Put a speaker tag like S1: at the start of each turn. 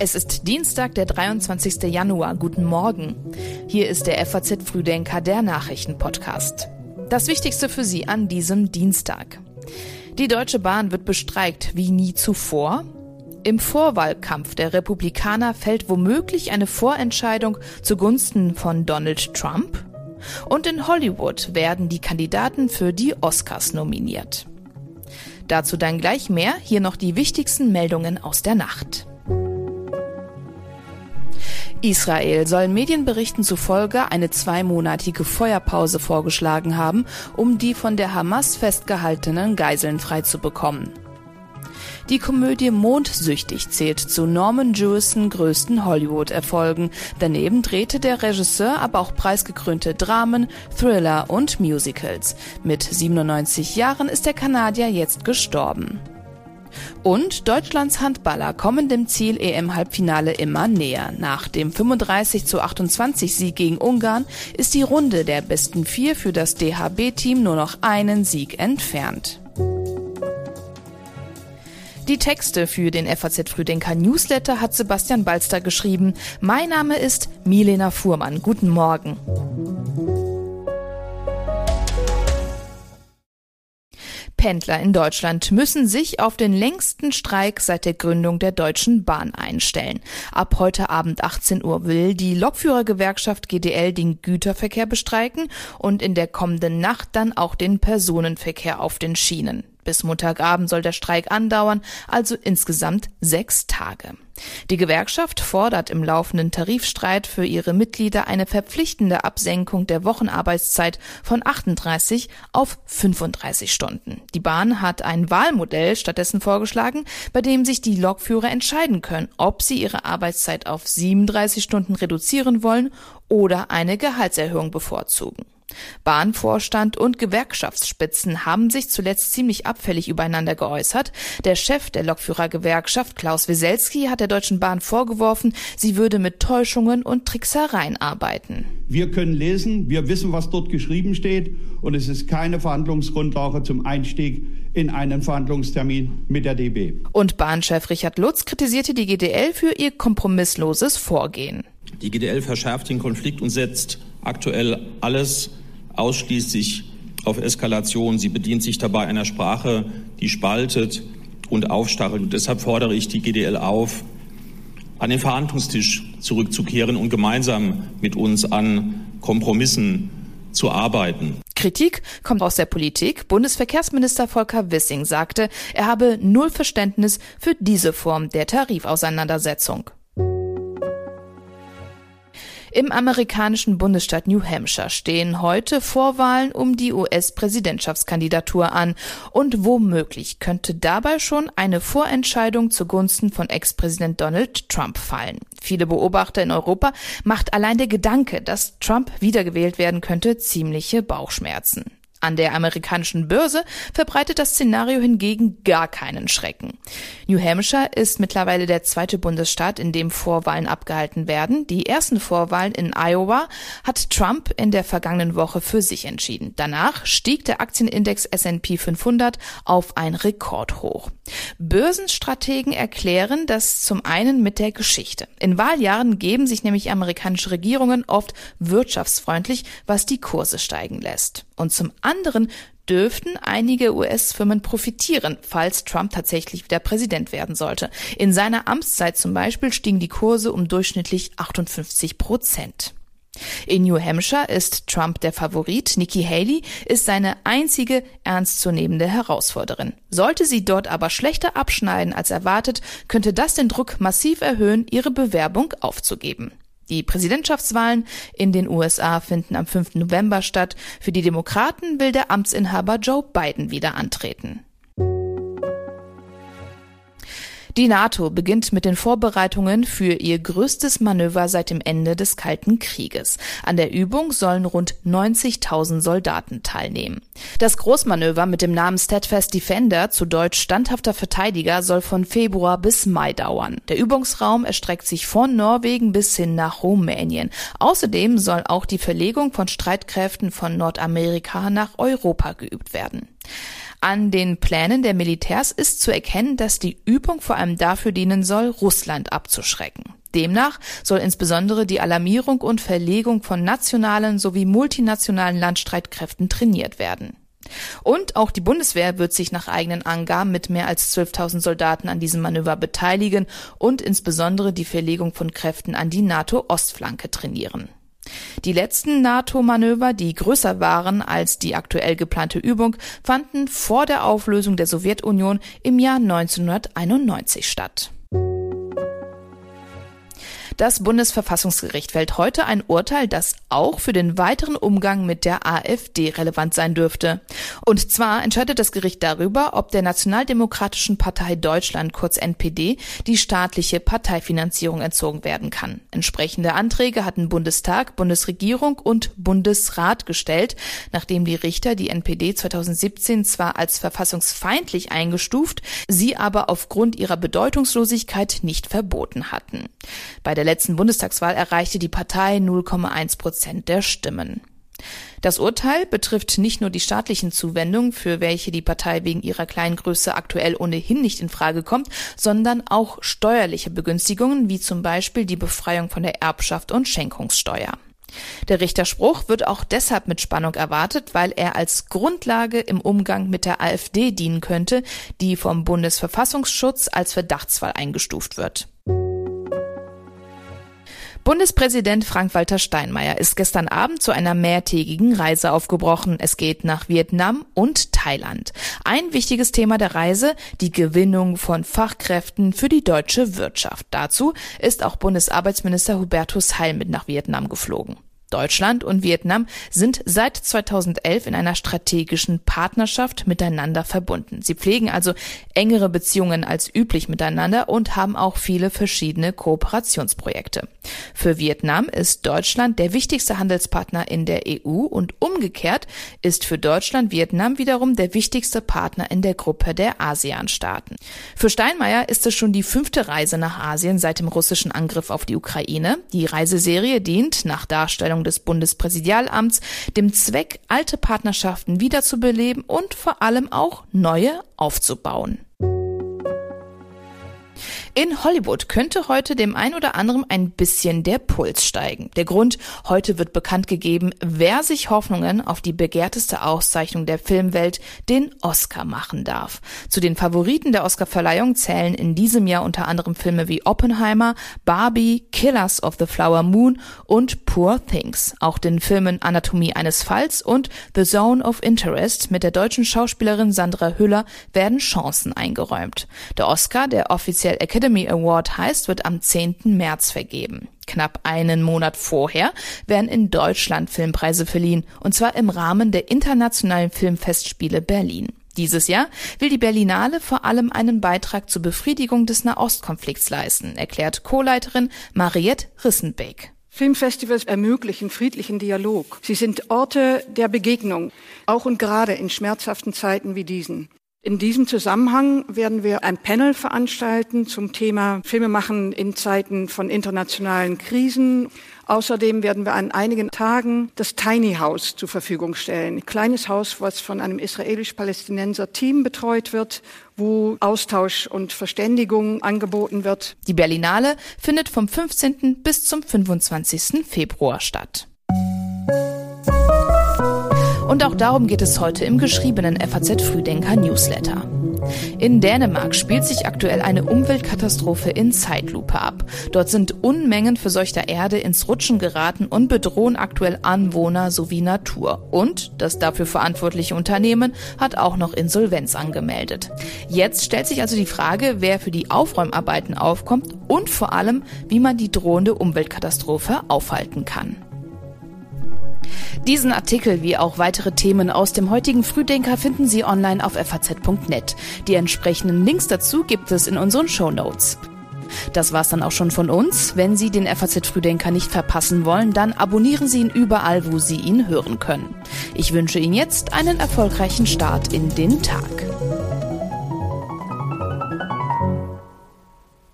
S1: Es ist Dienstag, der 23. Januar. Guten Morgen. Hier ist der FAZ Frühdenker, der Nachrichtenpodcast. Das Wichtigste für Sie an diesem Dienstag. Die Deutsche Bahn wird bestreikt wie nie zuvor. Im Vorwahlkampf der Republikaner fällt womöglich eine Vorentscheidung zugunsten von Donald Trump. Und in Hollywood werden die Kandidaten für die Oscars nominiert. Dazu dann gleich mehr, hier noch die wichtigsten Meldungen aus der Nacht. Israel soll Medienberichten zufolge eine zweimonatige Feuerpause vorgeschlagen haben, um die von der Hamas festgehaltenen Geiseln freizubekommen. Die Komödie Mondsüchtig zählt zu Norman Jewison größten Hollywood-Erfolgen. Daneben drehte der Regisseur aber auch preisgekrönte Dramen, Thriller und Musicals. Mit 97 Jahren ist der Kanadier jetzt gestorben. Und Deutschlands Handballer kommen dem Ziel EM-Halbfinale immer näher. Nach dem 35 zu 28 Sieg gegen Ungarn ist die Runde der besten vier für das DHB-Team nur noch einen Sieg entfernt. Die Texte für den FAZ Früdenker Newsletter hat Sebastian Balster geschrieben. Mein Name ist Milena Fuhrmann. Guten Morgen. Pendler in Deutschland müssen sich auf den längsten Streik seit der Gründung der Deutschen Bahn einstellen. Ab heute Abend 18 Uhr will die Lokführergewerkschaft GDL den Güterverkehr bestreiken und in der kommenden Nacht dann auch den Personenverkehr auf den Schienen. Bis Montagabend soll der Streik andauern, also insgesamt sechs Tage. Die Gewerkschaft fordert im laufenden Tarifstreit für ihre Mitglieder eine verpflichtende Absenkung der Wochenarbeitszeit von 38 auf 35 Stunden. Die Bahn hat ein Wahlmodell stattdessen vorgeschlagen, bei dem sich die Lokführer entscheiden können, ob sie ihre Arbeitszeit auf 37 Stunden reduzieren wollen oder eine Gehaltserhöhung bevorzugen. Bahnvorstand und Gewerkschaftsspitzen haben sich zuletzt ziemlich abfällig übereinander geäußert. Der Chef der Lokführergewerkschaft, Klaus Wieselski, hat der Deutschen Bahn vorgeworfen, sie würde mit Täuschungen und Tricksereien arbeiten.
S2: Wir können lesen, wir wissen, was dort geschrieben steht und es ist keine Verhandlungsgrundlage zum Einstieg in einen Verhandlungstermin mit der DB.
S1: Und Bahnchef Richard Lutz kritisierte die GDL für ihr kompromissloses Vorgehen.
S3: Die GDL verschärft den Konflikt und setzt aktuell alles ausschließlich auf Eskalation. Sie bedient sich dabei einer Sprache, die spaltet und aufstachelt. Und deshalb fordere ich die GDL auf, an den Verhandlungstisch zurückzukehren und gemeinsam mit uns an Kompromissen zu arbeiten.
S1: Kritik kommt aus der Politik. Bundesverkehrsminister Volker Wissing sagte, er habe null Verständnis für diese Form der Tarifauseinandersetzung. Im amerikanischen Bundesstaat New Hampshire stehen heute Vorwahlen um die US-Präsidentschaftskandidatur an und womöglich könnte dabei schon eine Vorentscheidung zugunsten von Ex-Präsident Donald Trump fallen. Viele Beobachter in Europa macht allein der Gedanke, dass Trump wiedergewählt werden könnte, ziemliche Bauchschmerzen. An der amerikanischen Börse verbreitet das Szenario hingegen gar keinen Schrecken. New Hampshire ist mittlerweile der zweite Bundesstaat, in dem Vorwahlen abgehalten werden. Die ersten Vorwahlen in Iowa hat Trump in der vergangenen Woche für sich entschieden. Danach stieg der Aktienindex S&P 500 auf ein Rekordhoch. Börsenstrategen erklären das zum einen mit der Geschichte. In Wahljahren geben sich nämlich amerikanische Regierungen oft wirtschaftsfreundlich, was die Kurse steigen lässt. Und zum anderen dürften einige US-Firmen profitieren, falls Trump tatsächlich wieder Präsident werden sollte. In seiner Amtszeit zum Beispiel stiegen die Kurse um durchschnittlich 58 Prozent. In New Hampshire ist Trump der Favorit. Nikki Haley ist seine einzige ernstzunehmende Herausforderin. Sollte sie dort aber schlechter abschneiden als erwartet, könnte das den Druck massiv erhöhen, ihre Bewerbung aufzugeben. Die Präsidentschaftswahlen in den USA finden am 5. November statt. Für die Demokraten will der Amtsinhaber Joe Biden wieder antreten. Die NATO beginnt mit den Vorbereitungen für ihr größtes Manöver seit dem Ende des Kalten Krieges. An der Übung sollen rund 90.000 Soldaten teilnehmen. Das Großmanöver mit dem Namen Steadfast Defender, zu Deutsch standhafter Verteidiger, soll von Februar bis Mai dauern. Der Übungsraum erstreckt sich von Norwegen bis hin nach Rumänien. Außerdem soll auch die Verlegung von Streitkräften von Nordamerika nach Europa geübt werden. An den Plänen der Militärs ist zu erkennen, dass die Übung vor allem dafür dienen soll, Russland abzuschrecken. Demnach soll insbesondere die Alarmierung und Verlegung von nationalen sowie multinationalen Landstreitkräften trainiert werden. Und auch die Bundeswehr wird sich nach eigenen Angaben mit mehr als 12.000 Soldaten an diesem Manöver beteiligen und insbesondere die Verlegung von Kräften an die NATO-Ostflanke trainieren. Die letzten NATO-Manöver, die größer waren als die aktuell geplante Übung, fanden vor der Auflösung der Sowjetunion im Jahr 1991 statt. Das Bundesverfassungsgericht fällt heute ein Urteil, das auch für den weiteren Umgang mit der AfD relevant sein dürfte. Und zwar entscheidet das Gericht darüber, ob der Nationaldemokratischen Partei Deutschland, kurz NPD, die staatliche Parteifinanzierung entzogen werden kann. Entsprechende Anträge hatten Bundestag, Bundesregierung und Bundesrat gestellt, nachdem die Richter die NPD 2017 zwar als verfassungsfeindlich eingestuft, sie aber aufgrund ihrer Bedeutungslosigkeit nicht verboten hatten. Bei der letzten Bundestagswahl erreichte die Partei 0,1 Prozent der Stimmen. Das Urteil betrifft nicht nur die staatlichen Zuwendungen, für welche die Partei wegen ihrer kleinen Größe aktuell ohnehin nicht in Frage kommt, sondern auch steuerliche Begünstigungen, wie zum Beispiel die Befreiung von der Erbschaft und Schenkungssteuer. Der Richterspruch wird auch deshalb mit Spannung erwartet, weil er als Grundlage im Umgang mit der AfD dienen könnte, die vom Bundesverfassungsschutz als Verdachtsfall eingestuft wird. Bundespräsident Frank-Walter Steinmeier ist gestern Abend zu einer mehrtägigen Reise aufgebrochen. Es geht nach Vietnam und Thailand. Ein wichtiges Thema der Reise, die Gewinnung von Fachkräften für die deutsche Wirtschaft. Dazu ist auch Bundesarbeitsminister Hubertus Heil mit nach Vietnam geflogen. Deutschland und Vietnam sind seit 2011 in einer strategischen Partnerschaft miteinander verbunden. Sie pflegen also engere Beziehungen als üblich miteinander und haben auch viele verschiedene Kooperationsprojekte. Für Vietnam ist Deutschland der wichtigste Handelspartner in der EU und umgekehrt ist für Deutschland Vietnam wiederum der wichtigste Partner in der Gruppe der ASEAN-Staaten. Für Steinmeier ist es schon die fünfte Reise nach Asien seit dem russischen Angriff auf die Ukraine. Die Reiseserie dient nach Darstellung Entscheidung des Bundespräsidialamts dem Zweck, alte Partnerschaften wiederzubeleben und vor allem auch neue aufzubauen. In Hollywood könnte heute dem ein oder anderen ein bisschen der Puls steigen. Der Grund, heute wird bekannt gegeben, wer sich Hoffnungen auf die begehrteste Auszeichnung der Filmwelt, den Oscar machen darf. Zu den Favoriten der Oscarverleihung zählen in diesem Jahr unter anderem Filme wie Oppenheimer, Barbie, Killers of the Flower Moon und Poor Things. Auch den Filmen Anatomie eines Falls und The Zone of Interest mit der deutschen Schauspielerin Sandra Hüller werden Chancen eingeräumt. Der Oscar, der offiziell Academy Award heißt, wird am 10. März vergeben. Knapp einen Monat vorher werden in Deutschland Filmpreise verliehen, und zwar im Rahmen der Internationalen Filmfestspiele Berlin. Dieses Jahr will die Berlinale vor allem einen Beitrag zur Befriedigung des Nahostkonflikts leisten, erklärt Co-Leiterin Mariette Rissenbeck.
S4: Filmfestivals ermöglichen friedlichen Dialog. Sie sind Orte der Begegnung, auch und gerade in schmerzhaften Zeiten wie diesen. In diesem Zusammenhang werden wir ein Panel veranstalten zum Thema Filmemachen in Zeiten von internationalen Krisen. Außerdem werden wir an einigen Tagen das Tiny House zur Verfügung stellen. Ein kleines Haus, was von einem israelisch-palästinenser Team betreut wird, wo Austausch und Verständigung angeboten wird.
S1: Die Berlinale findet vom 15. bis zum 25. Februar statt. Und auch darum geht es heute im geschriebenen FAZ Frühdenker Newsletter. In Dänemark spielt sich aktuell eine Umweltkatastrophe in Zeitlupe ab. Dort sind Unmengen verseuchter Erde ins Rutschen geraten und bedrohen aktuell Anwohner sowie Natur. Und das dafür verantwortliche Unternehmen hat auch noch Insolvenz angemeldet. Jetzt stellt sich also die Frage, wer für die Aufräumarbeiten aufkommt und vor allem, wie man die drohende Umweltkatastrophe aufhalten kann. Diesen Artikel wie auch weitere Themen aus dem heutigen Frühdenker finden Sie online auf faz.net. Die entsprechenden Links dazu gibt es in unseren Show Notes. Das war's dann auch schon von uns. Wenn Sie den FAZ Frühdenker nicht verpassen wollen, dann abonnieren Sie ihn überall, wo Sie ihn hören können. Ich wünsche Ihnen jetzt einen erfolgreichen Start in den Tag.